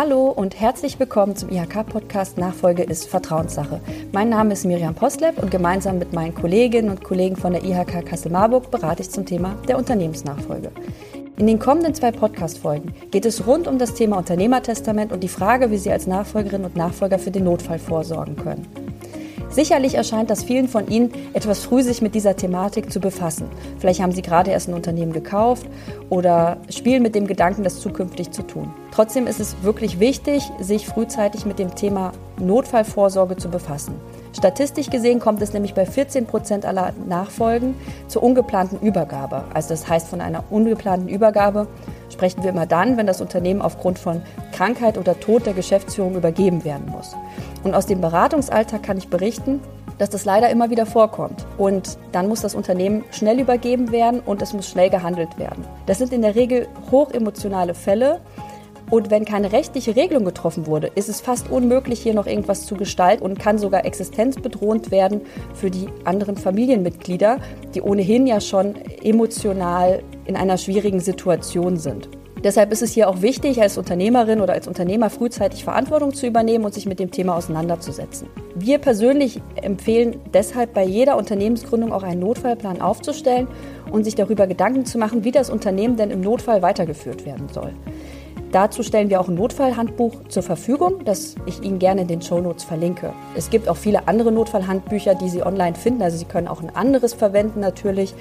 Hallo und herzlich willkommen zum IHK-Podcast Nachfolge ist Vertrauenssache. Mein Name ist Miriam Postleb und gemeinsam mit meinen Kolleginnen und Kollegen von der IHK Kassel-Marburg berate ich zum Thema der Unternehmensnachfolge. In den kommenden zwei Podcast-Folgen geht es rund um das Thema Unternehmertestament und die Frage, wie Sie als Nachfolgerinnen und Nachfolger für den Notfall vorsorgen können. Sicherlich erscheint das vielen von Ihnen etwas früh, sich mit dieser Thematik zu befassen. Vielleicht haben Sie gerade erst ein Unternehmen gekauft oder spielen mit dem Gedanken, das zukünftig zu tun. Trotzdem ist es wirklich wichtig, sich frühzeitig mit dem Thema Notfallvorsorge zu befassen. Statistisch gesehen kommt es nämlich bei 14 Prozent aller Nachfolgen zur ungeplanten Übergabe. Also das heißt, von einer ungeplanten Übergabe sprechen wir immer dann, wenn das Unternehmen aufgrund von Krankheit oder Tod der Geschäftsführung übergeben werden muss. Und aus dem Beratungsalltag kann ich berichten, dass das leider immer wieder vorkommt. Und dann muss das Unternehmen schnell übergeben werden und es muss schnell gehandelt werden. Das sind in der Regel hochemotionale Fälle. Und wenn keine rechtliche Regelung getroffen wurde, ist es fast unmöglich, hier noch irgendwas zu gestalten und kann sogar existenzbedrohend werden für die anderen Familienmitglieder, die ohnehin ja schon emotional in einer schwierigen Situation sind. Deshalb ist es hier auch wichtig, als Unternehmerin oder als Unternehmer frühzeitig Verantwortung zu übernehmen und sich mit dem Thema auseinanderzusetzen. Wir persönlich empfehlen deshalb bei jeder Unternehmensgründung auch einen Notfallplan aufzustellen und sich darüber Gedanken zu machen, wie das Unternehmen denn im Notfall weitergeführt werden soll. Dazu stellen wir auch ein Notfallhandbuch zur Verfügung, das ich Ihnen gerne in den Show Notes verlinke. Es gibt auch viele andere Notfallhandbücher, die Sie online finden. Also Sie können auch ein anderes verwenden natürlich.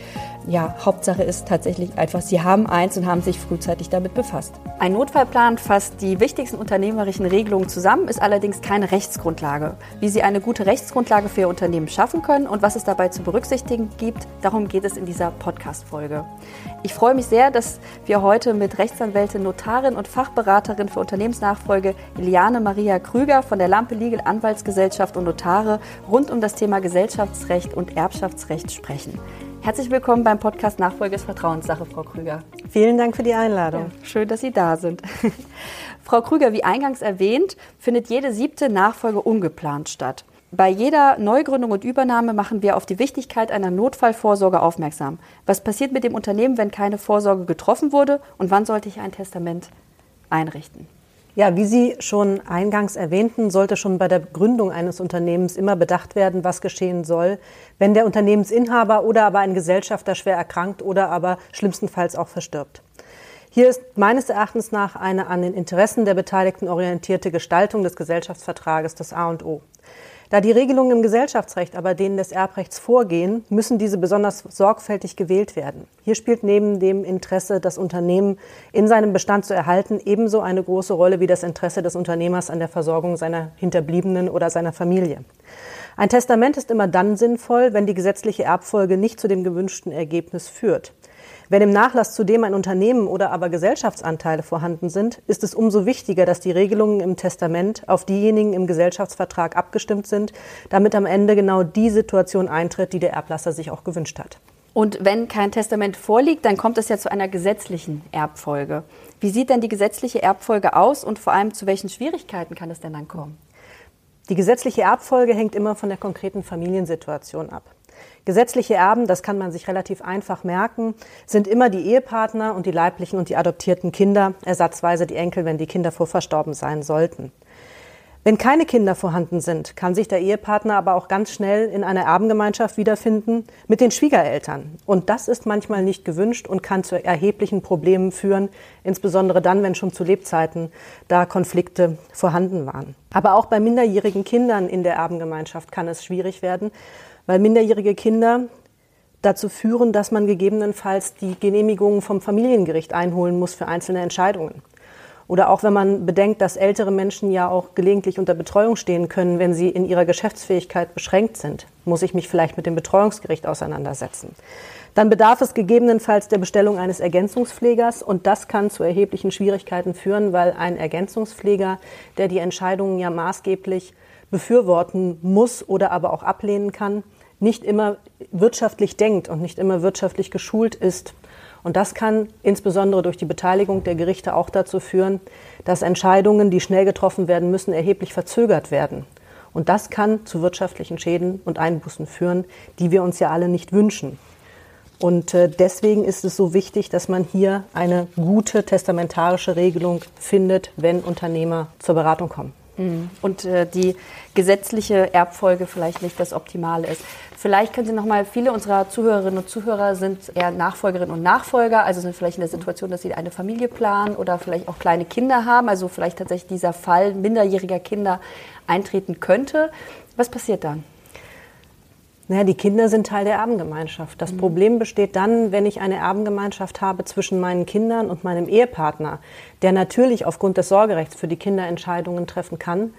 Ja, Hauptsache ist tatsächlich einfach, Sie haben eins und haben sich frühzeitig damit befasst. Ein Notfallplan fasst die wichtigsten unternehmerischen Regelungen zusammen, ist allerdings keine Rechtsgrundlage. Wie Sie eine gute Rechtsgrundlage für Ihr Unternehmen schaffen können und was es dabei zu berücksichtigen gibt, darum geht es in dieser Podcast-Folge. Ich freue mich sehr, dass wir heute mit Rechtsanwältin, Notarin und Fachberaterin für Unternehmensnachfolge Eliane Maria Krüger von der Lampe Legal Anwaltsgesellschaft und Notare rund um das Thema Gesellschaftsrecht und Erbschaftsrecht sprechen. Herzlich willkommen beim Podcast Nachfolge ist Vertrauenssache, Frau Krüger. Vielen Dank für die Einladung. Ja, schön, dass Sie da sind. Frau Krüger, wie eingangs erwähnt, findet jede siebte Nachfolge ungeplant statt. Bei jeder Neugründung und Übernahme machen wir auf die Wichtigkeit einer Notfallvorsorge aufmerksam. Was passiert mit dem Unternehmen, wenn keine Vorsorge getroffen wurde und wann sollte ich ein Testament einrichten. Ja, wie Sie schon eingangs erwähnten, sollte schon bei der Gründung eines Unternehmens immer bedacht werden, was geschehen soll, wenn der Unternehmensinhaber oder aber ein Gesellschafter schwer erkrankt oder aber schlimmstenfalls auch verstirbt. Hier ist meines Erachtens nach eine an den Interessen der Beteiligten orientierte Gestaltung des Gesellschaftsvertrages das A und O. Da die Regelungen im Gesellschaftsrecht aber denen des Erbrechts vorgehen, müssen diese besonders sorgfältig gewählt werden. Hier spielt neben dem Interesse, das Unternehmen in seinem Bestand zu erhalten, ebenso eine große Rolle wie das Interesse des Unternehmers an der Versorgung seiner Hinterbliebenen oder seiner Familie. Ein Testament ist immer dann sinnvoll, wenn die gesetzliche Erbfolge nicht zu dem gewünschten Ergebnis führt. Wenn im Nachlass zudem ein Unternehmen oder aber Gesellschaftsanteile vorhanden sind, ist es umso wichtiger, dass die Regelungen im Testament auf diejenigen im Gesellschaftsvertrag abgestimmt sind, damit am Ende genau die Situation eintritt, die der Erblasser sich auch gewünscht hat. Und wenn kein Testament vorliegt, dann kommt es ja zu einer gesetzlichen Erbfolge. Wie sieht denn die gesetzliche Erbfolge aus und vor allem zu welchen Schwierigkeiten kann es denn dann kommen? Die gesetzliche Erbfolge hängt immer von der konkreten Familiensituation ab. Gesetzliche Erben, das kann man sich relativ einfach merken, sind immer die Ehepartner und die leiblichen und die adoptierten Kinder, ersatzweise die Enkel, wenn die Kinder vorverstorben sein sollten. Wenn keine Kinder vorhanden sind, kann sich der Ehepartner aber auch ganz schnell in einer Erbengemeinschaft wiederfinden mit den Schwiegereltern. Und das ist manchmal nicht gewünscht und kann zu erheblichen Problemen führen, insbesondere dann, wenn schon zu Lebzeiten da Konflikte vorhanden waren. Aber auch bei minderjährigen Kindern in der Erbengemeinschaft kann es schwierig werden, weil minderjährige Kinder dazu führen, dass man gegebenenfalls die Genehmigungen vom Familiengericht einholen muss für einzelne Entscheidungen. Oder auch wenn man bedenkt, dass ältere Menschen ja auch gelegentlich unter Betreuung stehen können, wenn sie in ihrer Geschäftsfähigkeit beschränkt sind, muss ich mich vielleicht mit dem Betreuungsgericht auseinandersetzen. Dann bedarf es gegebenenfalls der Bestellung eines Ergänzungspflegers und das kann zu erheblichen Schwierigkeiten führen, weil ein Ergänzungspfleger, der die Entscheidungen ja maßgeblich befürworten muss oder aber auch ablehnen kann, nicht immer wirtschaftlich denkt und nicht immer wirtschaftlich geschult ist. Und das kann insbesondere durch die Beteiligung der Gerichte auch dazu führen, dass Entscheidungen, die schnell getroffen werden müssen, erheblich verzögert werden. Und das kann zu wirtschaftlichen Schäden und Einbußen führen, die wir uns ja alle nicht wünschen. Und äh, deswegen ist es so wichtig, dass man hier eine gute testamentarische Regelung findet, wenn Unternehmer zur Beratung kommen. Mhm. Und äh, die gesetzliche Erbfolge vielleicht nicht das Optimale ist. Vielleicht können Sie noch mal, viele unserer Zuhörerinnen und Zuhörer sind eher Nachfolgerinnen und Nachfolger, also sind vielleicht in der Situation, dass sie eine Familie planen oder vielleicht auch kleine Kinder haben, also vielleicht tatsächlich dieser Fall minderjähriger Kinder eintreten könnte. Was passiert dann? Naja, die Kinder sind Teil der Erbengemeinschaft. Das mhm. Problem besteht dann, wenn ich eine Erbengemeinschaft habe zwischen meinen Kindern und meinem Ehepartner, der natürlich aufgrund des Sorgerechts für die Kinder Entscheidungen treffen kann,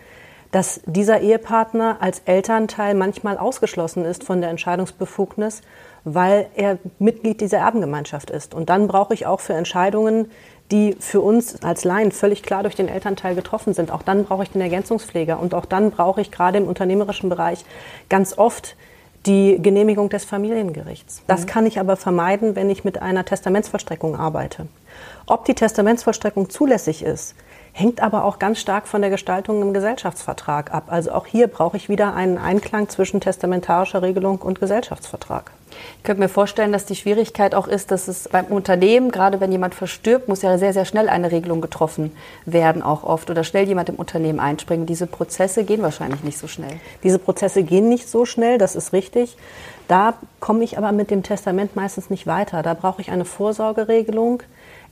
dass dieser Ehepartner als Elternteil manchmal ausgeschlossen ist von der Entscheidungsbefugnis, weil er Mitglied dieser Erbengemeinschaft ist. Und dann brauche ich auch für Entscheidungen, die für uns als Laien völlig klar durch den Elternteil getroffen sind, auch dann brauche ich den Ergänzungspfleger und auch dann brauche ich gerade im unternehmerischen Bereich ganz oft die Genehmigung des Familiengerichts. Das mhm. kann ich aber vermeiden, wenn ich mit einer Testamentsvollstreckung arbeite. Ob die Testamentsvollstreckung zulässig ist, hängt aber auch ganz stark von der Gestaltung im Gesellschaftsvertrag ab. Also auch hier brauche ich wieder einen Einklang zwischen testamentarischer Regelung und Gesellschaftsvertrag. Ich könnte mir vorstellen, dass die Schwierigkeit auch ist, dass es beim Unternehmen, gerade wenn jemand verstirbt, muss ja sehr, sehr schnell eine Regelung getroffen werden, auch oft, oder schnell jemand im Unternehmen einspringen. Diese Prozesse gehen wahrscheinlich nicht so schnell. Diese Prozesse gehen nicht so schnell, das ist richtig. Da komme ich aber mit dem Testament meistens nicht weiter. Da brauche ich eine Vorsorgeregelung,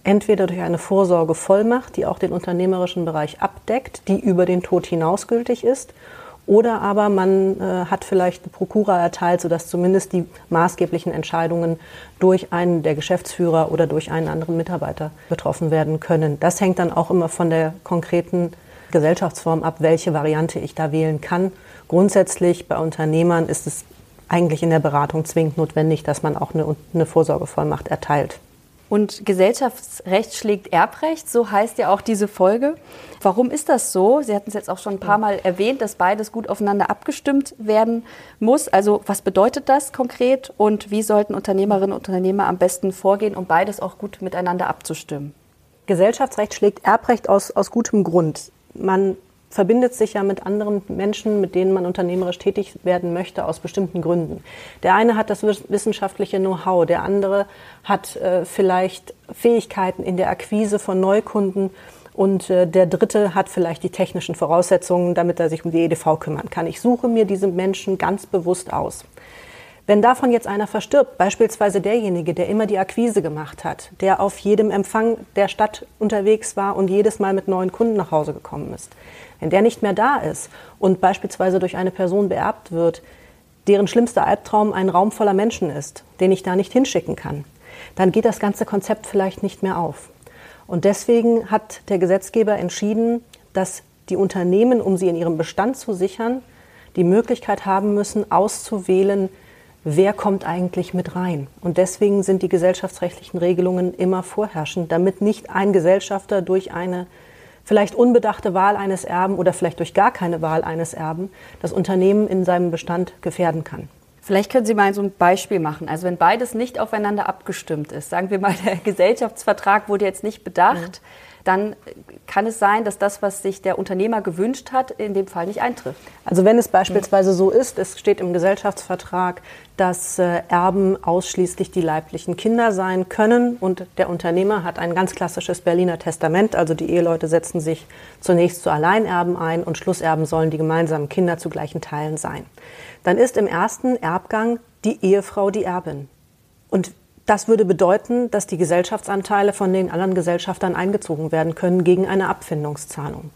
entweder durch eine Vorsorgevollmacht, die auch den unternehmerischen Bereich abdeckt, die über den Tod hinaus gültig ist, oder aber man äh, hat vielleicht eine Prokura erteilt, sodass zumindest die maßgeblichen Entscheidungen durch einen der Geschäftsführer oder durch einen anderen Mitarbeiter getroffen werden können. Das hängt dann auch immer von der konkreten Gesellschaftsform ab, welche Variante ich da wählen kann. Grundsätzlich bei Unternehmern ist es eigentlich in der Beratung zwingend notwendig, dass man auch eine, eine Vorsorgevollmacht erteilt. Und Gesellschaftsrecht schlägt Erbrecht, so heißt ja auch diese Folge. Warum ist das so? Sie hatten es jetzt auch schon ein paar Mal erwähnt, dass beides gut aufeinander abgestimmt werden muss. Also was bedeutet das konkret und wie sollten Unternehmerinnen und Unternehmer am besten vorgehen, um beides auch gut miteinander abzustimmen? Gesellschaftsrecht schlägt Erbrecht aus, aus gutem Grund. Man verbindet sich ja mit anderen Menschen, mit denen man unternehmerisch tätig werden möchte, aus bestimmten Gründen. Der eine hat das wissenschaftliche Know-how, der andere hat äh, vielleicht Fähigkeiten in der Akquise von Neukunden und äh, der dritte hat vielleicht die technischen Voraussetzungen, damit er sich um die EDV kümmern kann. Ich suche mir diese Menschen ganz bewusst aus. Wenn davon jetzt einer verstirbt, beispielsweise derjenige, der immer die Akquise gemacht hat, der auf jedem Empfang der Stadt unterwegs war und jedes Mal mit neuen Kunden nach Hause gekommen ist, wenn der nicht mehr da ist und beispielsweise durch eine Person beerbt wird, deren schlimmster Albtraum ein Raum voller Menschen ist, den ich da nicht hinschicken kann, dann geht das ganze Konzept vielleicht nicht mehr auf. Und deswegen hat der Gesetzgeber entschieden, dass die Unternehmen, um sie in ihrem Bestand zu sichern, die Möglichkeit haben müssen, auszuwählen, wer kommt eigentlich mit rein. Und deswegen sind die gesellschaftsrechtlichen Regelungen immer vorherrschend, damit nicht ein Gesellschafter durch eine vielleicht unbedachte Wahl eines Erben oder vielleicht durch gar keine Wahl eines Erben das Unternehmen in seinem Bestand gefährden kann. Vielleicht können Sie mal so ein Beispiel machen. Also wenn beides nicht aufeinander abgestimmt ist, sagen wir mal, der Gesellschaftsvertrag wurde jetzt nicht bedacht, mhm dann kann es sein, dass das, was sich der Unternehmer gewünscht hat, in dem Fall nicht eintrifft. Also wenn es beispielsweise so ist, es steht im Gesellschaftsvertrag, dass äh, Erben ausschließlich die leiblichen Kinder sein können und der Unternehmer hat ein ganz klassisches Berliner Testament, also die Eheleute setzen sich zunächst zu Alleinerben ein und Schlusserben sollen die gemeinsamen Kinder zu gleichen Teilen sein. Dann ist im ersten Erbgang die Ehefrau die Erbin. Und das würde bedeuten, dass die Gesellschaftsanteile von den anderen Gesellschaftern eingezogen werden können gegen eine Abfindungszahlung.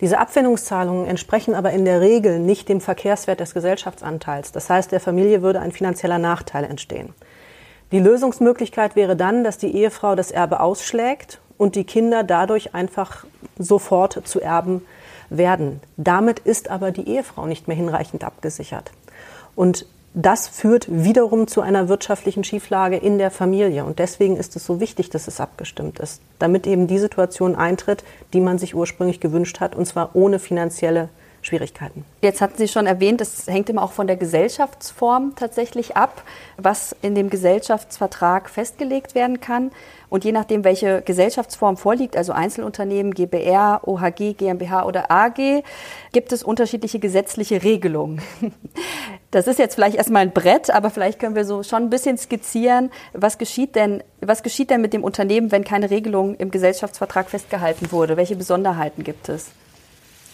Diese Abfindungszahlungen entsprechen aber in der Regel nicht dem Verkehrswert des Gesellschaftsanteils. Das heißt, der Familie würde ein finanzieller Nachteil entstehen. Die Lösungsmöglichkeit wäre dann, dass die Ehefrau das Erbe ausschlägt und die Kinder dadurch einfach sofort zu Erben werden. Damit ist aber die Ehefrau nicht mehr hinreichend abgesichert. Und das führt wiederum zu einer wirtschaftlichen Schieflage in der Familie. Und deswegen ist es so wichtig, dass es abgestimmt ist, damit eben die Situation eintritt, die man sich ursprünglich gewünscht hat, und zwar ohne finanzielle Schwierigkeiten. Jetzt hatten Sie schon erwähnt, es hängt immer auch von der Gesellschaftsform tatsächlich ab, was in dem Gesellschaftsvertrag festgelegt werden kann. Und je nachdem, welche Gesellschaftsform vorliegt, also Einzelunternehmen, GBR, OHG, GmbH oder AG, gibt es unterschiedliche gesetzliche Regelungen. Das ist jetzt vielleicht erstmal ein Brett, aber vielleicht können wir so schon ein bisschen skizzieren, was geschieht denn, was geschieht denn mit dem Unternehmen, wenn keine Regelung im Gesellschaftsvertrag festgehalten wurde? Welche Besonderheiten gibt es?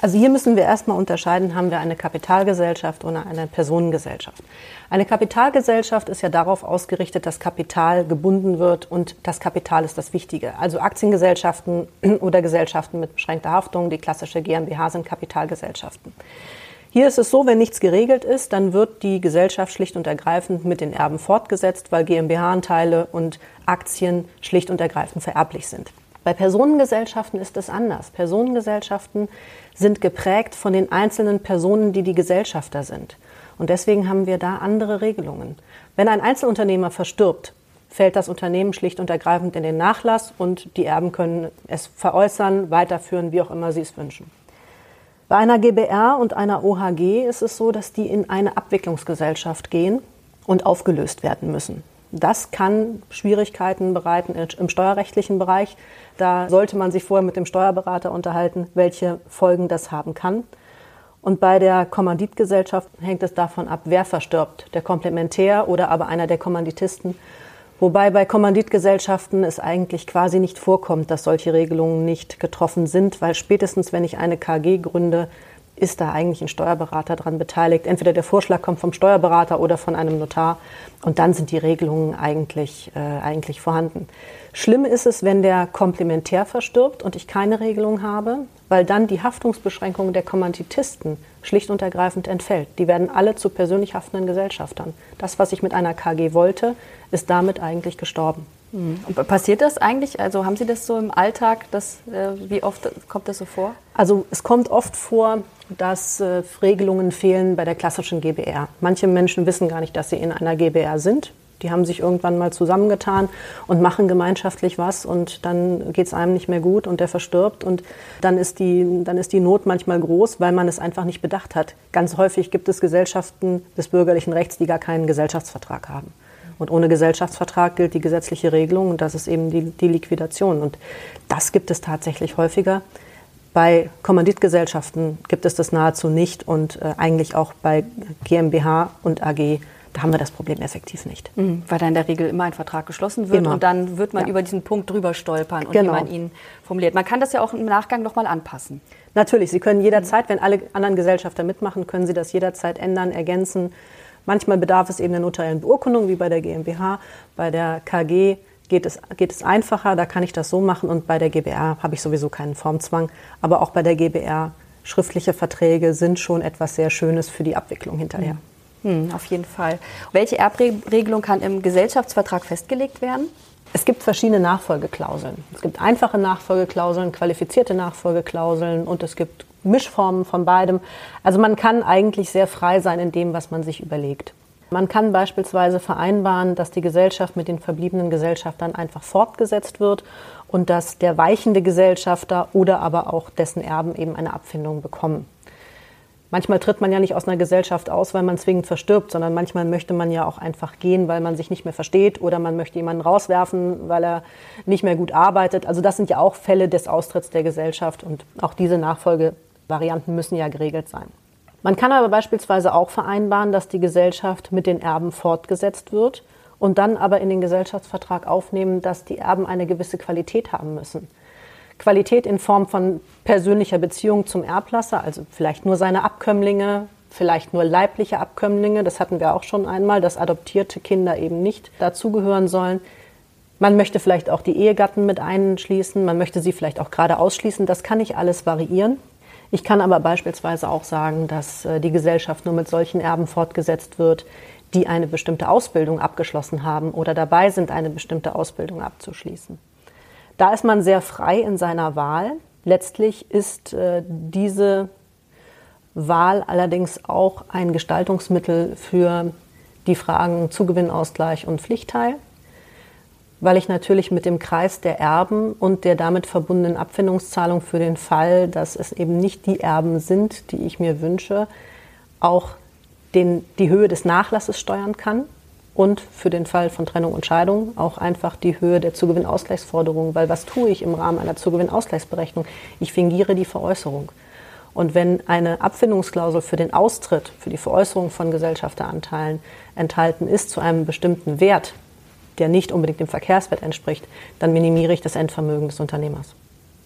Also hier müssen wir erstmal unterscheiden, haben wir eine Kapitalgesellschaft oder eine Personengesellschaft. Eine Kapitalgesellschaft ist ja darauf ausgerichtet, dass Kapital gebunden wird und das Kapital ist das Wichtige. Also Aktiengesellschaften oder Gesellschaften mit beschränkter Haftung, die klassische GmbH sind Kapitalgesellschaften. Hier ist es so, wenn nichts geregelt ist, dann wird die Gesellschaft schlicht und ergreifend mit den Erben fortgesetzt, weil GmbH-Anteile und Aktien schlicht und ergreifend vererblich sind. Bei Personengesellschaften ist es anders. Personengesellschaften sind geprägt von den einzelnen Personen, die die Gesellschafter sind. Und deswegen haben wir da andere Regelungen. Wenn ein Einzelunternehmer verstirbt, fällt das Unternehmen schlicht und ergreifend in den Nachlass und die Erben können es veräußern, weiterführen, wie auch immer sie es wünschen. Bei einer GBR und einer OHG ist es so, dass die in eine Abwicklungsgesellschaft gehen und aufgelöst werden müssen. Das kann Schwierigkeiten bereiten im steuerrechtlichen Bereich. Da sollte man sich vorher mit dem Steuerberater unterhalten, welche Folgen das haben kann. Und bei der Kommanditgesellschaft hängt es davon ab, wer verstirbt, der Komplementär oder aber einer der Kommanditisten. Wobei bei Kommanditgesellschaften es eigentlich quasi nicht vorkommt, dass solche Regelungen nicht getroffen sind, weil spätestens, wenn ich eine KG gründe, ist da eigentlich ein Steuerberater dran beteiligt. Entweder der Vorschlag kommt vom Steuerberater oder von einem Notar und dann sind die Regelungen eigentlich, äh, eigentlich vorhanden. Schlimm ist es, wenn der Komplementär verstirbt und ich keine Regelung habe, weil dann die Haftungsbeschränkung der Kommanditisten schlicht und ergreifend entfällt. Die werden alle zu persönlich haftenden Gesellschaftern. Das, was ich mit einer KG wollte, ist damit eigentlich gestorben. Mhm. Passiert das eigentlich? Also haben Sie das so im Alltag? Das, äh, wie oft kommt das so vor? Also es kommt oft vor, dass äh, Regelungen fehlen bei der klassischen GBR. Manche Menschen wissen gar nicht, dass sie in einer GBR sind. Die haben sich irgendwann mal zusammengetan und machen gemeinschaftlich was und dann geht es einem nicht mehr gut und der verstirbt und dann ist, die, dann ist die Not manchmal groß, weil man es einfach nicht bedacht hat. Ganz häufig gibt es Gesellschaften des bürgerlichen Rechts, die gar keinen Gesellschaftsvertrag haben. Und ohne Gesellschaftsvertrag gilt die gesetzliche Regelung und das ist eben die, die Liquidation. Und das gibt es tatsächlich häufiger. Bei Kommanditgesellschaften gibt es das nahezu nicht und äh, eigentlich auch bei GmbH und AG da haben wir das Problem effektiv nicht. Mhm, weil da in der Regel immer ein Vertrag geschlossen wird immer. und dann wird man ja. über diesen Punkt drüber stolpern und genau. wie man ihn formuliert. Man kann das ja auch im Nachgang nochmal anpassen. Natürlich, Sie können jederzeit, wenn alle anderen Gesellschafter mitmachen, können Sie das jederzeit ändern, ergänzen. Manchmal bedarf es eben der notariellen Beurkundung, wie bei der GmbH. Bei der KG geht es, geht es einfacher, da kann ich das so machen. Und bei der GBR habe ich sowieso keinen Formzwang. Aber auch bei der GBR, schriftliche Verträge sind schon etwas sehr Schönes für die Abwicklung hinterher. Hm, auf jeden Fall. Welche Erbregelung kann im Gesellschaftsvertrag festgelegt werden? Es gibt verschiedene Nachfolgeklauseln. Es gibt einfache Nachfolgeklauseln, qualifizierte Nachfolgeklauseln und es gibt Mischformen von beidem. Also man kann eigentlich sehr frei sein in dem, was man sich überlegt. Man kann beispielsweise vereinbaren, dass die Gesellschaft mit den verbliebenen Gesellschaftern einfach fortgesetzt wird und dass der weichende Gesellschafter oder aber auch dessen Erben eben eine Abfindung bekommen. Manchmal tritt man ja nicht aus einer Gesellschaft aus, weil man zwingend verstirbt, sondern manchmal möchte man ja auch einfach gehen, weil man sich nicht mehr versteht oder man möchte jemanden rauswerfen, weil er nicht mehr gut arbeitet. Also das sind ja auch Fälle des Austritts der Gesellschaft und auch diese Nachfolgevarianten müssen ja geregelt sein. Man kann aber beispielsweise auch vereinbaren, dass die Gesellschaft mit den Erben fortgesetzt wird und dann aber in den Gesellschaftsvertrag aufnehmen, dass die Erben eine gewisse Qualität haben müssen. Qualität in Form von persönlicher Beziehung zum Erblasser, also vielleicht nur seine Abkömmlinge, vielleicht nur leibliche Abkömmlinge, das hatten wir auch schon einmal, dass adoptierte Kinder eben nicht dazugehören sollen. Man möchte vielleicht auch die Ehegatten mit einschließen, man möchte sie vielleicht auch gerade ausschließen, das kann nicht alles variieren. Ich kann aber beispielsweise auch sagen, dass äh, die Gesellschaft nur mit solchen Erben fortgesetzt wird, die eine bestimmte Ausbildung abgeschlossen haben oder dabei sind, eine bestimmte Ausbildung abzuschließen. Da ist man sehr frei in seiner Wahl. Letztlich ist äh, diese Wahl allerdings auch ein Gestaltungsmittel für die Fragen Zugewinnausgleich und Pflichtteil, weil ich natürlich mit dem Kreis der Erben und der damit verbundenen Abfindungszahlung für den Fall, dass es eben nicht die Erben sind, die ich mir wünsche, auch den, die Höhe des Nachlasses steuern kann und für den Fall von Trennung und Scheidung auch einfach die Höhe der Zugewinnausgleichsforderung, weil was tue ich im Rahmen einer Zugewinnausgleichsberechnung? Ich fingiere die Veräußerung. Und wenn eine Abfindungsklausel für den Austritt, für die Veräußerung von Gesellschafteranteilen enthalten ist zu einem bestimmten Wert, der nicht unbedingt dem Verkehrswert entspricht, dann minimiere ich das Endvermögen des Unternehmers.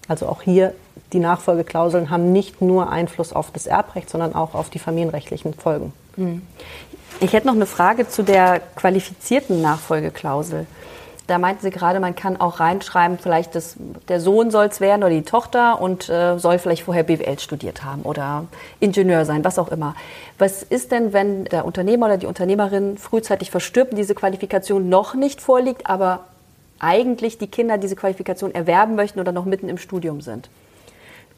Also auch hier, die Nachfolgeklauseln haben nicht nur Einfluss auf das Erbrecht, sondern auch auf die familienrechtlichen Folgen. Hm. Ich hätte noch eine Frage zu der qualifizierten Nachfolgeklausel. Da meinten Sie gerade, man kann auch reinschreiben, vielleicht das, der Sohn soll es werden oder die Tochter und äh, soll vielleicht vorher BWL studiert haben oder Ingenieur sein, was auch immer. Was ist denn, wenn der Unternehmer oder die Unternehmerin frühzeitig verstirbt und diese Qualifikation noch nicht vorliegt, aber eigentlich die Kinder diese Qualifikation erwerben möchten oder noch mitten im Studium sind?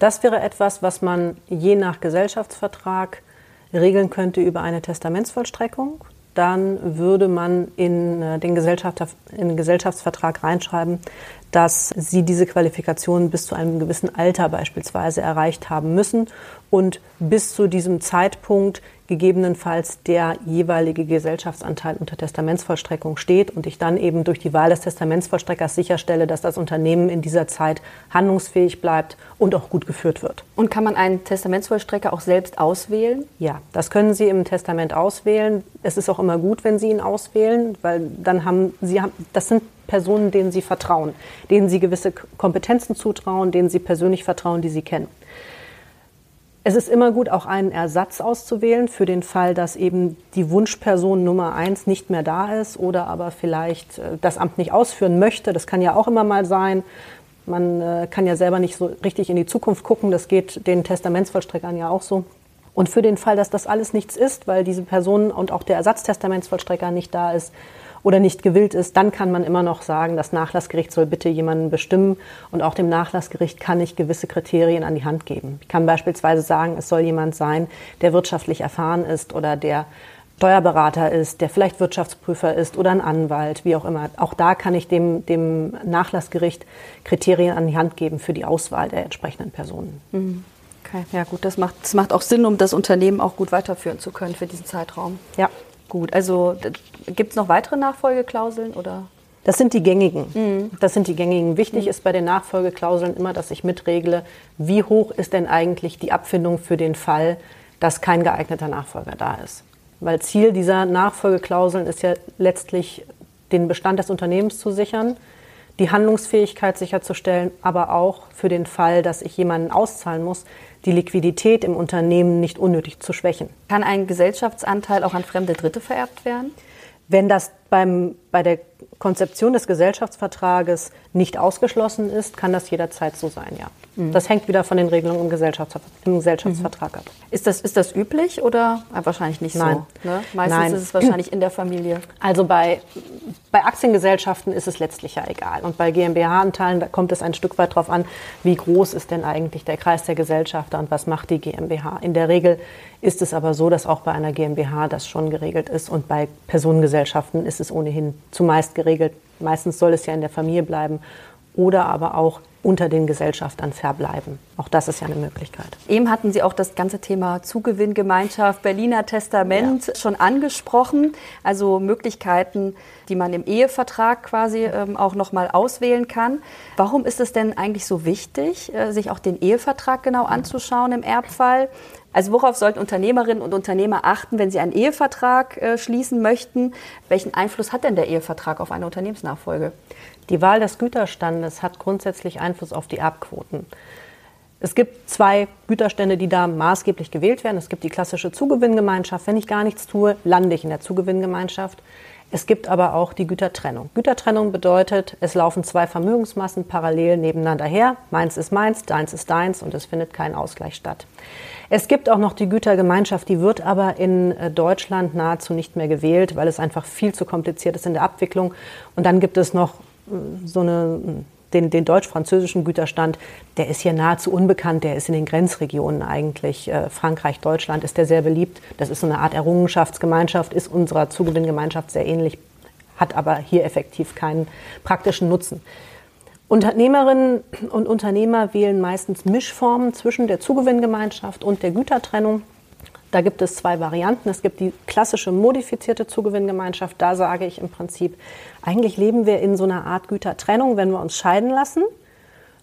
Das wäre etwas, was man je nach Gesellschaftsvertrag regeln könnte über eine Testamentsvollstreckung dann würde man in äh, den, in den Gesellschaftsvertrag reinschreiben, dass sie diese Qualifikation bis zu einem gewissen Alter beispielsweise erreicht haben müssen und bis zu diesem Zeitpunkt gegebenenfalls der jeweilige Gesellschaftsanteil unter Testamentsvollstreckung steht und ich dann eben durch die Wahl des Testamentsvollstreckers sicherstelle, dass das Unternehmen in dieser Zeit handlungsfähig bleibt und auch gut geführt wird. Und kann man einen Testamentsvollstrecker auch selbst auswählen? Ja, das können Sie im Testament auswählen. Es ist auch immer gut, wenn Sie ihn auswählen, weil dann haben Sie haben, das sind Personen, denen Sie vertrauen, denen Sie gewisse Kompetenzen zutrauen, denen Sie persönlich vertrauen, die Sie kennen. Es ist immer gut, auch einen Ersatz auszuwählen für den Fall, dass eben die Wunschperson Nummer eins nicht mehr da ist oder aber vielleicht äh, das Amt nicht ausführen möchte. Das kann ja auch immer mal sein. Man äh, kann ja selber nicht so richtig in die Zukunft gucken. Das geht den Testamentsvollstreckern ja auch so. Und für den Fall, dass das alles nichts ist, weil diese Person und auch der Ersatztestamentsvollstrecker nicht da ist, oder nicht gewillt ist, dann kann man immer noch sagen, das Nachlassgericht soll bitte jemanden bestimmen und auch dem Nachlassgericht kann ich gewisse Kriterien an die Hand geben. Ich kann beispielsweise sagen, es soll jemand sein, der wirtschaftlich erfahren ist oder der Steuerberater ist, der vielleicht Wirtschaftsprüfer ist oder ein Anwalt, wie auch immer. Auch da kann ich dem, dem Nachlassgericht Kriterien an die Hand geben für die Auswahl der entsprechenden Personen. Mhm. Okay, ja gut, das macht, das macht auch Sinn, um das Unternehmen auch gut weiterführen zu können für diesen Zeitraum. Ja. Gut, also gibt es noch weitere Nachfolgeklauseln oder? Das sind die gängigen. Mhm. Das sind die gängigen. Wichtig mhm. ist bei den Nachfolgeklauseln immer, dass ich mitregle, wie hoch ist denn eigentlich die Abfindung für den Fall, dass kein geeigneter Nachfolger da ist. Weil Ziel dieser Nachfolgeklauseln ist ja letztlich, den Bestand des Unternehmens zu sichern, die Handlungsfähigkeit sicherzustellen, aber auch für den Fall, dass ich jemanden auszahlen muss, die Liquidität im Unternehmen nicht unnötig zu schwächen. Kann ein Gesellschaftsanteil auch an fremde Dritte vererbt werden? Wenn das beim, bei der Konzeption des Gesellschaftsvertrages nicht ausgeschlossen ist, kann das jederzeit so sein, ja. Mhm. Das hängt wieder von den Regelungen im, Gesellschafts im Gesellschaftsvertrag mhm. ab. Ist das, ist das üblich oder ah, wahrscheinlich nicht Nein. so? Ne? Meistens Nein. ist es wahrscheinlich in der Familie. Also bei, bei Aktiengesellschaften ist es letztlich ja egal. Und bei GmbH-Anteilen kommt es ein Stück weit darauf an, wie groß ist denn eigentlich der Kreis der Gesellschafter und was macht die GmbH. In der Regel ist es aber so, dass auch bei einer GmbH das schon geregelt ist und bei Personengesellschaften ist es ohnehin zumeist geregelt. Meistens soll es ja in der Familie bleiben oder aber auch unter den Gesellschaftern verbleiben. Auch das ist ja eine Möglichkeit. Eben hatten Sie auch das ganze Thema Zugewinngemeinschaft, Berliner Testament ja. schon angesprochen. Also Möglichkeiten, die man im Ehevertrag quasi ähm, auch nochmal auswählen kann. Warum ist es denn eigentlich so wichtig, äh, sich auch den Ehevertrag genau anzuschauen im Erbfall? Also worauf sollten Unternehmerinnen und Unternehmer achten, wenn sie einen Ehevertrag äh, schließen möchten? Welchen Einfluss hat denn der Ehevertrag auf eine Unternehmensnachfolge? Die Wahl des Güterstandes hat grundsätzlich Einfluss auf die Erbquoten. Es gibt zwei Güterstände, die da maßgeblich gewählt werden. Es gibt die klassische Zugewinngemeinschaft. Wenn ich gar nichts tue, lande ich in der Zugewinngemeinschaft. Es gibt aber auch die Gütertrennung. Gütertrennung bedeutet, es laufen zwei Vermögensmassen parallel nebeneinander her. Meins ist meins, deins ist deins und es findet kein Ausgleich statt. Es gibt auch noch die Gütergemeinschaft, die wird aber in äh, Deutschland nahezu nicht mehr gewählt, weil es einfach viel zu kompliziert ist in der Abwicklung. Und dann gibt es noch so eine, den, den deutsch-französischen Güterstand, der ist hier nahezu unbekannt, der ist in den Grenzregionen eigentlich. Äh, Frankreich, Deutschland ist der sehr beliebt. Das ist so eine Art Errungenschaftsgemeinschaft, ist unserer Zugewinngemeinschaft sehr ähnlich, hat aber hier effektiv keinen praktischen Nutzen. Unternehmerinnen und Unternehmer wählen meistens Mischformen zwischen der Zugewinngemeinschaft und der Gütertrennung. Da gibt es zwei Varianten. Es gibt die klassische modifizierte Zugewinngemeinschaft. Da sage ich im Prinzip, eigentlich leben wir in so einer Art Gütertrennung, wenn wir uns scheiden lassen,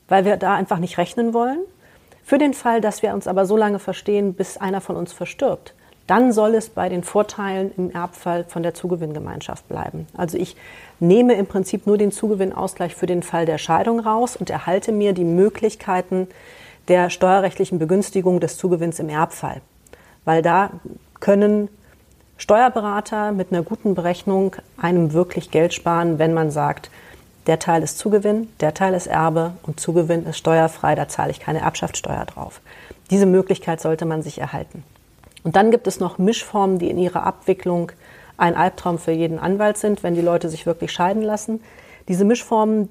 weil wir da einfach nicht rechnen wollen. Für den Fall, dass wir uns aber so lange verstehen, bis einer von uns verstirbt, dann soll es bei den Vorteilen im Erbfall von der Zugewinngemeinschaft bleiben. Also ich nehme im Prinzip nur den Zugewinnausgleich für den Fall der Scheidung raus und erhalte mir die Möglichkeiten der steuerrechtlichen Begünstigung des Zugewinns im Erbfall. Weil da können Steuerberater mit einer guten Berechnung einem wirklich Geld sparen, wenn man sagt, der Teil ist Zugewinn, der Teil ist Erbe und Zugewinn ist steuerfrei, da zahle ich keine Erbschaftssteuer drauf. Diese Möglichkeit sollte man sich erhalten. Und dann gibt es noch Mischformen, die in ihrer Abwicklung ein Albtraum für jeden Anwalt sind, wenn die Leute sich wirklich scheiden lassen. Diese Mischformen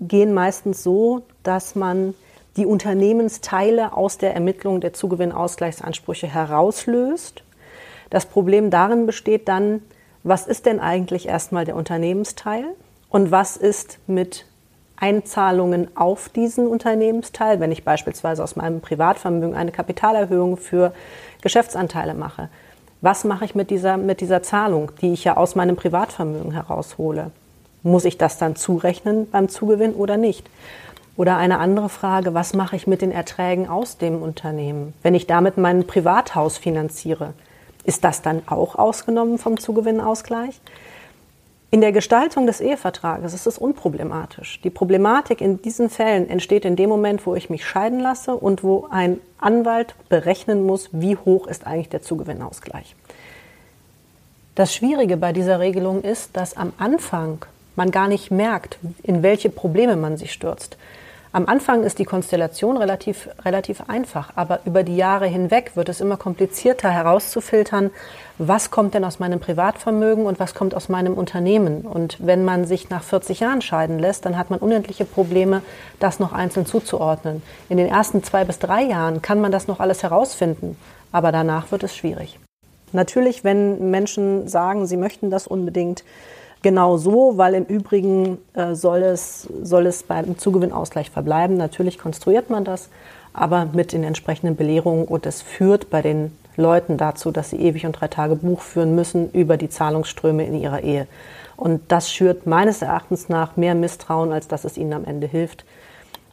gehen meistens so, dass man die Unternehmensteile aus der Ermittlung der Zugewinnausgleichsansprüche herauslöst. Das Problem darin besteht dann, was ist denn eigentlich erstmal der Unternehmensteil und was ist mit Einzahlungen auf diesen Unternehmensteil, wenn ich beispielsweise aus meinem Privatvermögen eine Kapitalerhöhung für Geschäftsanteile mache. Was mache ich mit dieser, mit dieser Zahlung, die ich ja aus meinem Privatvermögen heraushole? Muss ich das dann zurechnen beim Zugewinn oder nicht? Oder eine andere Frage, was mache ich mit den Erträgen aus dem Unternehmen, wenn ich damit mein Privathaus finanziere? Ist das dann auch ausgenommen vom Zugewinnausgleich? In der Gestaltung des Ehevertrages ist es unproblematisch. Die Problematik in diesen Fällen entsteht in dem Moment, wo ich mich scheiden lasse und wo ein Anwalt berechnen muss, wie hoch ist eigentlich der Zugewinnausgleich. Das Schwierige bei dieser Regelung ist, dass am Anfang man gar nicht merkt, in welche Probleme man sich stürzt. Am Anfang ist die Konstellation relativ, relativ einfach, aber über die Jahre hinweg wird es immer komplizierter herauszufiltern, was kommt denn aus meinem Privatvermögen und was kommt aus meinem Unternehmen. Und wenn man sich nach 40 Jahren scheiden lässt, dann hat man unendliche Probleme, das noch einzeln zuzuordnen. In den ersten zwei bis drei Jahren kann man das noch alles herausfinden, aber danach wird es schwierig. Natürlich, wenn Menschen sagen, sie möchten das unbedingt, genau so, weil im Übrigen äh, soll, es, soll es beim Zugewinnausgleich verbleiben. Natürlich konstruiert man das, aber mit den entsprechenden Belehrungen und es führt bei den Leuten dazu, dass sie ewig und drei Tage Buch führen müssen über die Zahlungsströme in ihrer Ehe. Und das schürt meines Erachtens nach mehr Misstrauen, als dass es ihnen am Ende hilft.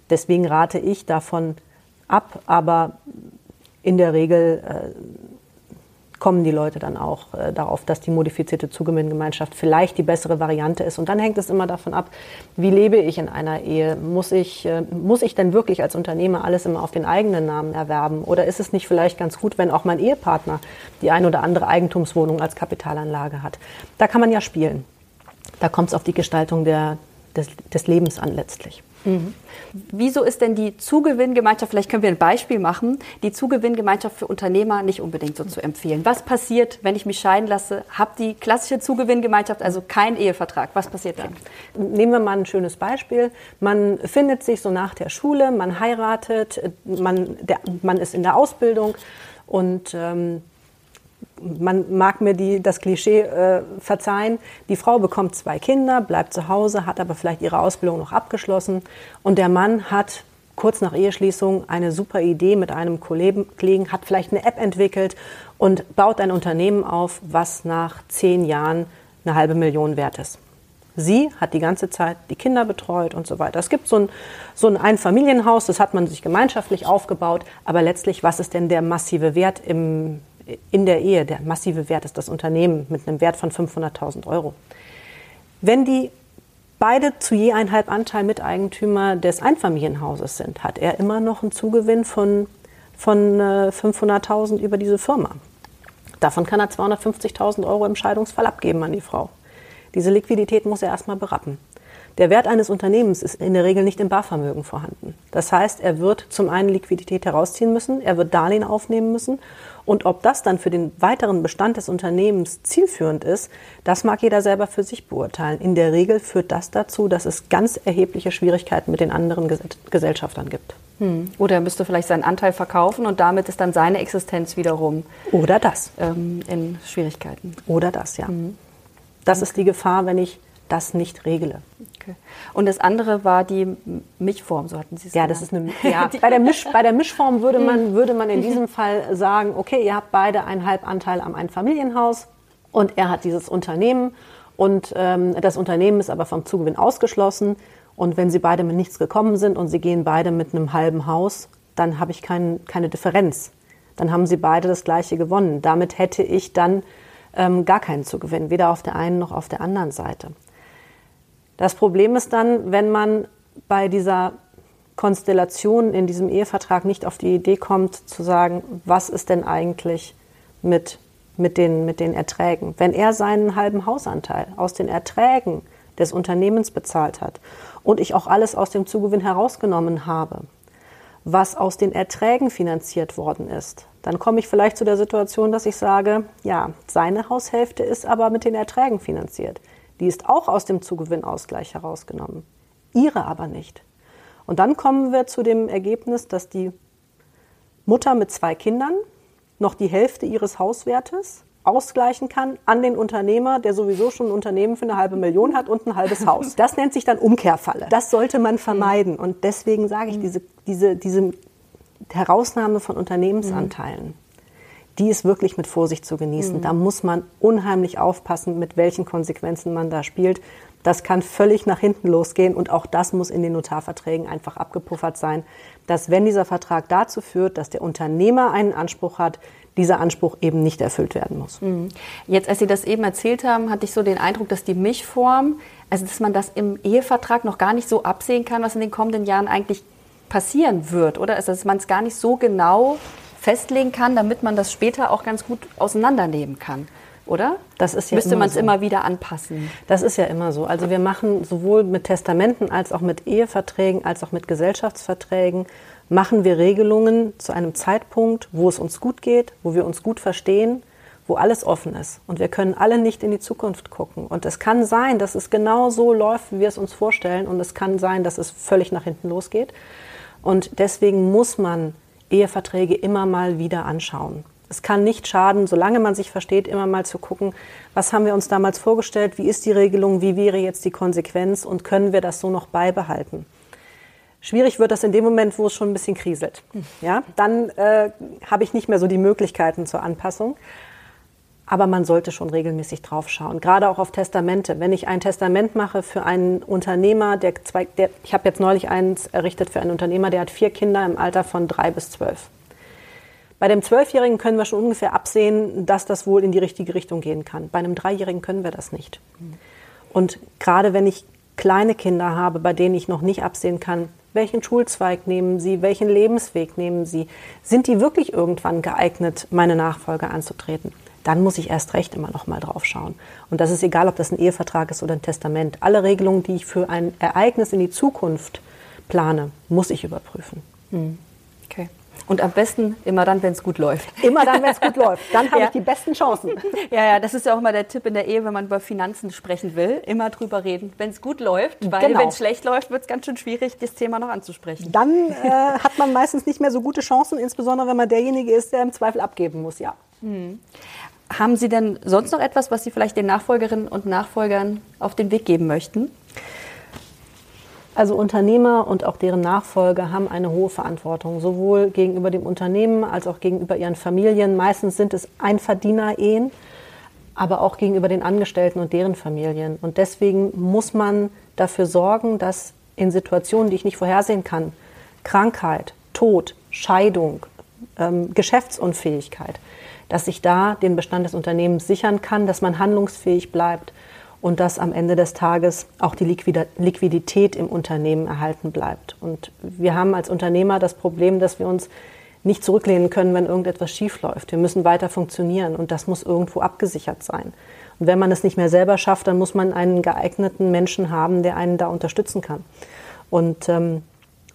Deswegen rate ich davon ab, aber in der Regel äh, kommen die Leute dann auch äh, darauf, dass die modifizierte Zugewinngemeinschaft vielleicht die bessere Variante ist. Und dann hängt es immer davon ab, wie lebe ich in einer Ehe? Muss ich, äh, muss ich denn wirklich als Unternehmer alles immer auf den eigenen Namen erwerben? Oder ist es nicht vielleicht ganz gut, wenn auch mein Ehepartner die ein oder andere Eigentumswohnung als Kapitalanlage hat? Da kann man ja spielen. Da kommt es auf die Gestaltung der, des, des Lebens an letztlich. Mhm. Wieso ist denn die Zugewinngemeinschaft, vielleicht können wir ein Beispiel machen, die Zugewinngemeinschaft für Unternehmer nicht unbedingt so zu empfehlen? Was passiert, wenn ich mich scheiden lasse? Hab die klassische Zugewinngemeinschaft, also kein Ehevertrag. Was passiert dann? Nehmen wir mal ein schönes Beispiel. Man findet sich so nach der Schule, man heiratet, man, der, man ist in der Ausbildung und ähm, man mag mir die, das Klischee äh, verzeihen, die Frau bekommt zwei Kinder, bleibt zu Hause, hat aber vielleicht ihre Ausbildung noch abgeschlossen und der Mann hat kurz nach Eheschließung eine super Idee mit einem Kollegen, hat vielleicht eine App entwickelt und baut ein Unternehmen auf, was nach zehn Jahren eine halbe Million wert ist. Sie hat die ganze Zeit die Kinder betreut und so weiter. Es gibt so ein, so ein Einfamilienhaus, das hat man sich gemeinschaftlich aufgebaut, aber letztlich, was ist denn der massive Wert im, in der Ehe, der massive Wert ist das Unternehmen mit einem Wert von 500.000 Euro. Wenn die beide zu je einhalb Anteil Miteigentümer des Einfamilienhauses sind, hat er immer noch einen Zugewinn von, von 500.000 äh, über diese Firma. Davon kann er 250.000 Euro im Scheidungsfall abgeben an die Frau. Diese Liquidität muss er erstmal berappen. Der Wert eines Unternehmens ist in der Regel nicht im Barvermögen vorhanden. Das heißt, er wird zum einen Liquidität herausziehen müssen, er wird Darlehen aufnehmen müssen und ob das dann für den weiteren Bestand des Unternehmens zielführend ist, das mag jeder selber für sich beurteilen. In der Regel führt das dazu, dass es ganz erhebliche Schwierigkeiten mit den anderen Gesellschaftern gibt. Hm. Oder er müsste vielleicht seinen Anteil verkaufen und damit ist dann seine Existenz wiederum. Oder das. Ähm, in Schwierigkeiten. Oder das, ja. Hm. Das ist die Gefahr, wenn ich das nicht regle. Okay. Und das andere war die Mischform, so hatten Sie es Ja, das ist eine, ja, bei, der Misch, bei der Mischform würde man, würde man in diesem Fall sagen, okay, ihr habt beide einen Halbanteil am Einfamilienhaus und er hat dieses Unternehmen und ähm, das Unternehmen ist aber vom Zugewinn ausgeschlossen und wenn sie beide mit nichts gekommen sind und sie gehen beide mit einem halben Haus dann habe ich kein, keine Differenz. Dann haben sie beide das gleiche gewonnen. Damit hätte ich dann ähm, gar keinen zu gewinnen, weder auf der einen noch auf der anderen Seite. Das Problem ist dann, wenn man bei dieser Konstellation in diesem Ehevertrag nicht auf die Idee kommt, zu sagen, was ist denn eigentlich mit, mit, den, mit den Erträgen? Wenn er seinen halben Hausanteil aus den Erträgen des Unternehmens bezahlt hat und ich auch alles aus dem Zugewinn herausgenommen habe, was aus den Erträgen finanziert worden ist, dann komme ich vielleicht zu der Situation, dass ich sage, ja, seine Haushälfte ist aber mit den Erträgen finanziert. Die ist auch aus dem Zugewinnausgleich herausgenommen. Ihre aber nicht. Und dann kommen wir zu dem Ergebnis, dass die Mutter mit zwei Kindern noch die Hälfte ihres Hauswertes ausgleichen kann an den Unternehmer, der sowieso schon ein Unternehmen für eine halbe Million hat und ein halbes Haus. Das nennt sich dann Umkehrfalle. Das sollte man vermeiden. Und deswegen sage ich, diese, diese, diese Herausnahme von Unternehmensanteilen, die ist wirklich mit Vorsicht zu genießen. Da muss man unheimlich aufpassen, mit welchen Konsequenzen man da spielt. Das kann völlig nach hinten losgehen und auch das muss in den Notarverträgen einfach abgepuffert sein, dass wenn dieser Vertrag dazu führt, dass der Unternehmer einen Anspruch hat, dieser Anspruch eben nicht erfüllt werden muss. Mhm. Jetzt, als Sie das eben erzählt haben, hatte ich so den Eindruck, dass die Mischform, also dass man das im Ehevertrag noch gar nicht so absehen kann, was in den kommenden Jahren eigentlich passieren wird, oder? Also, dass man es gar nicht so genau festlegen kann, damit man das später auch ganz gut auseinandernehmen kann. Oder? Das ist ja Müsste man es so. immer wieder anpassen. Das ist ja immer so. Also wir machen sowohl mit Testamenten als auch mit Eheverträgen als auch mit Gesellschaftsverträgen machen wir Regelungen zu einem Zeitpunkt, wo es uns gut geht, wo wir uns gut verstehen, wo alles offen ist. Und wir können alle nicht in die Zukunft gucken. Und es kann sein, dass es genau so läuft, wie wir es uns vorstellen. Und es kann sein, dass es völlig nach hinten losgeht. Und deswegen muss man Eheverträge immer mal wieder anschauen. Es kann nicht schaden, solange man sich versteht, immer mal zu gucken, was haben wir uns damals vorgestellt, wie ist die Regelung, wie wäre jetzt die Konsequenz und können wir das so noch beibehalten. Schwierig wird das in dem Moment, wo es schon ein bisschen kriselt. Ja, dann äh, habe ich nicht mehr so die Möglichkeiten zur Anpassung. Aber man sollte schon regelmäßig drauf schauen, gerade auch auf Testamente. Wenn ich ein Testament mache für einen Unternehmer, der zwei, der, ich habe jetzt neulich eins errichtet für einen Unternehmer, der hat vier Kinder im Alter von drei bis zwölf. Bei dem Zwölfjährigen können wir schon ungefähr absehen, dass das wohl in die richtige Richtung gehen kann. Bei einem Dreijährigen können wir das nicht. Und gerade wenn ich kleine Kinder habe, bei denen ich noch nicht absehen kann, welchen Schulzweig nehmen sie, welchen Lebensweg nehmen sie, sind die wirklich irgendwann geeignet, meine Nachfolge anzutreten? Dann muss ich erst recht immer noch mal drauf schauen. Und das ist egal, ob das ein Ehevertrag ist oder ein Testament. Alle Regelungen, die ich für ein Ereignis in die Zukunft plane, muss ich überprüfen. Hm. Okay. Und am besten immer dann, wenn es gut läuft. Immer dann, wenn es gut läuft. Dann habe ja. ich die besten Chancen. Ja, ja, das ist ja auch mal der Tipp in der Ehe, wenn man über Finanzen sprechen will. Immer drüber reden, wenn es gut läuft. Weil genau. wenn es schlecht läuft, wird es ganz schön schwierig, das Thema noch anzusprechen. Dann äh, hat man meistens nicht mehr so gute Chancen, insbesondere wenn man derjenige ist, der im Zweifel abgeben muss, ja. Hm. Haben Sie denn sonst noch etwas, was Sie vielleicht den Nachfolgerinnen und Nachfolgern auf den Weg geben möchten? Also Unternehmer und auch deren Nachfolger haben eine hohe Verantwortung, sowohl gegenüber dem Unternehmen als auch gegenüber ihren Familien. Meistens sind es Einverdiener-Ehen, aber auch gegenüber den Angestellten und deren Familien. Und deswegen muss man dafür sorgen, dass in Situationen, die ich nicht vorhersehen kann, Krankheit, Tod, Scheidung, ähm, Geschäftsunfähigkeit, dass ich da den Bestand des Unternehmens sichern kann, dass man handlungsfähig bleibt und dass am Ende des Tages auch die Liquidität im Unternehmen erhalten bleibt. Und wir haben als Unternehmer das Problem, dass wir uns nicht zurücklehnen können, wenn irgendetwas schief läuft. Wir müssen weiter funktionieren und das muss irgendwo abgesichert sein. Und wenn man es nicht mehr selber schafft, dann muss man einen geeigneten Menschen haben, der einen da unterstützen kann. Und ähm,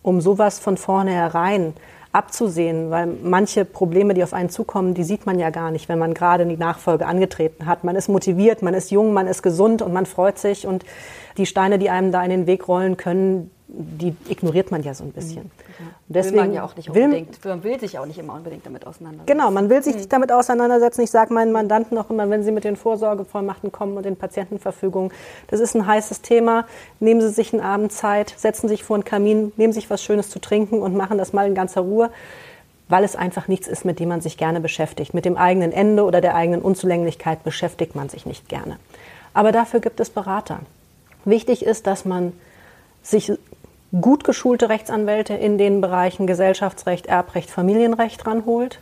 um sowas von vornherein abzusehen, weil manche Probleme, die auf einen zukommen, die sieht man ja gar nicht, wenn man gerade die Nachfolge angetreten hat. Man ist motiviert, man ist jung, man ist gesund und man freut sich und die Steine, die einem da in den Weg rollen können, die ignoriert man ja so ein bisschen. Mhm. Deswegen will man ja auch nicht unbedingt, will, man will sich auch nicht immer unbedingt damit auseinandersetzen. Genau, man will sich mhm. damit auseinandersetzen. Ich sage meinen Mandanten auch immer, wenn sie mit den Vorsorgevollmachten kommen und den Patientenverfügungen, das ist ein heißes Thema. Nehmen Sie sich einen Abend Zeit, setzen sich vor einen Kamin, nehmen sich was Schönes zu trinken und machen das mal in ganzer Ruhe weil es einfach nichts ist, mit dem man sich gerne beschäftigt. Mit dem eigenen Ende oder der eigenen Unzulänglichkeit beschäftigt man sich nicht gerne. Aber dafür gibt es Berater. Wichtig ist, dass man sich gut geschulte Rechtsanwälte in den Bereichen Gesellschaftsrecht, Erbrecht, Familienrecht ranholt,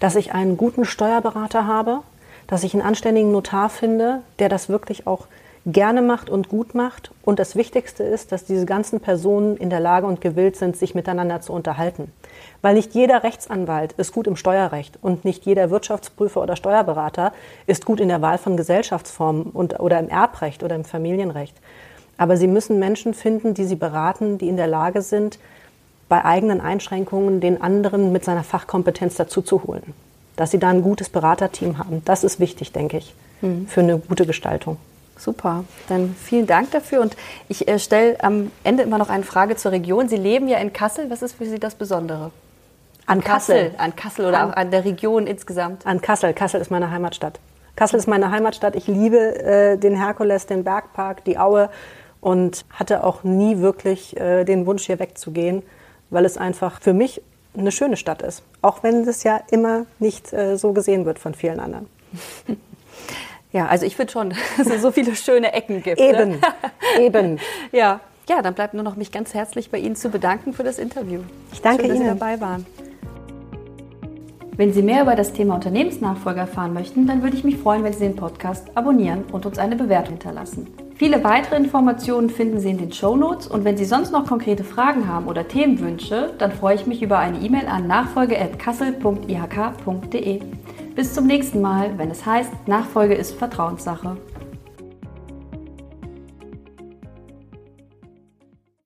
dass ich einen guten Steuerberater habe, dass ich einen anständigen Notar finde, der das wirklich auch gerne macht und gut macht. Und das Wichtigste ist, dass diese ganzen Personen in der Lage und gewillt sind, sich miteinander zu unterhalten. Weil nicht jeder Rechtsanwalt ist gut im Steuerrecht und nicht jeder Wirtschaftsprüfer oder Steuerberater ist gut in der Wahl von Gesellschaftsformen und, oder im Erbrecht oder im Familienrecht. Aber sie müssen Menschen finden, die sie beraten, die in der Lage sind, bei eigenen Einschränkungen den anderen mit seiner Fachkompetenz dazu zu holen. Dass sie da ein gutes Beraterteam haben, das ist wichtig, denke ich, mhm. für eine gute Gestaltung. Super, dann vielen Dank dafür. Und ich äh, stelle am Ende immer noch eine Frage zur Region. Sie leben ja in Kassel. Was ist für Sie das Besondere? An Kassel. An Kassel oder an, auch an der Region insgesamt? An Kassel. Kassel ist meine Heimatstadt. Kassel ist meine Heimatstadt. Ich liebe äh, den Herkules, den Bergpark, die Aue und hatte auch nie wirklich äh, den Wunsch, hier wegzugehen, weil es einfach für mich eine schöne Stadt ist. Auch wenn es ja immer nicht äh, so gesehen wird von vielen anderen. Ja, also ich finde schon, dass es so viele schöne Ecken gibt. Eben, ne? eben. Ja. ja, dann bleibt nur noch mich ganz herzlich bei Ihnen zu bedanken für das Interview. Ich danke Schön, Ihnen. dass Sie dabei waren. Wenn Sie mehr über das Thema Unternehmensnachfolge erfahren möchten, dann würde ich mich freuen, wenn Sie den Podcast abonnieren und uns eine Bewertung hinterlassen. Viele weitere Informationen finden Sie in den Show Notes und wenn Sie sonst noch konkrete Fragen haben oder Themenwünsche, dann freue ich mich über eine E-Mail an nachfolge.kassel.ihk.de. Bis zum nächsten Mal, wenn es heißt, Nachfolge ist Vertrauenssache.